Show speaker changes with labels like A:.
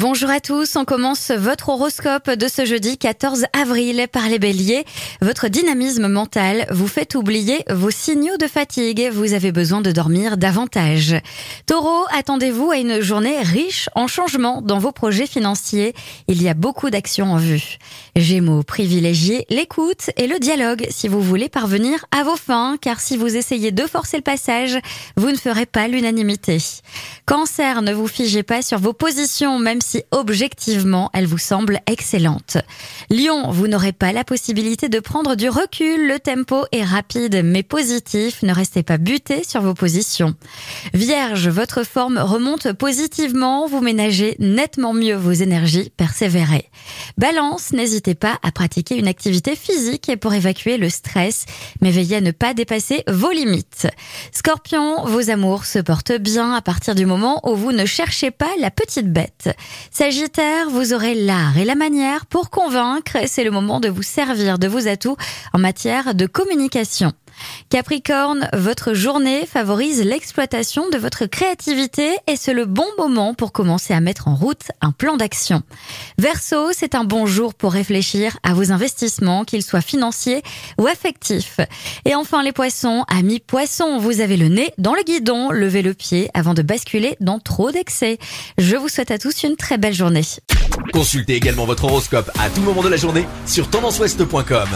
A: Bonjour à tous, on commence votre horoscope de ce jeudi 14 avril par les béliers. Votre dynamisme mental vous fait oublier vos signaux de fatigue, vous avez besoin de dormir davantage. Taureau, attendez-vous à une journée riche en changements dans vos projets financiers, il y a beaucoup d'actions en vue. Gémeaux, privilégiez l'écoute et le dialogue si vous voulez parvenir à vos fins, car si vous essayez de forcer le passage, vous ne ferez pas l'unanimité. Cancer, ne vous figez pas sur vos positions, même si objectivement elles vous semblent excellentes. Lion, vous n'aurez pas la possibilité de prendre du recul, le tempo est rapide mais positif, ne restez pas buté sur vos positions. Vierge, votre forme remonte positivement, vous ménagez nettement mieux vos énergies, persévérez. Balance, n'hésitez pas à pratiquer une activité physique pour évacuer le stress, mais veillez à ne pas dépasser vos limites. Scorpion, vos amours se portent bien à partir du moment où vous ne cherchez pas la petite bête. Sagittaire, vous aurez l'art et la manière pour convaincre c'est le moment de vous servir de vos atouts en matière de communication. Capricorne, votre journée favorise l'exploitation de votre créativité et c'est le bon moment pour commencer à mettre en route un plan d'action. Verseau, c'est un bon jour pour réfléchir à vos investissements, qu'ils soient financiers ou affectifs. Et enfin les poissons, amis poissons, vous avez le nez dans le guidon, levez le pied avant de basculer dans trop d'excès. Je vous souhaite à tous une très belle journée.
B: Consultez également votre horoscope à tout moment de la journée sur tendanceouest.com.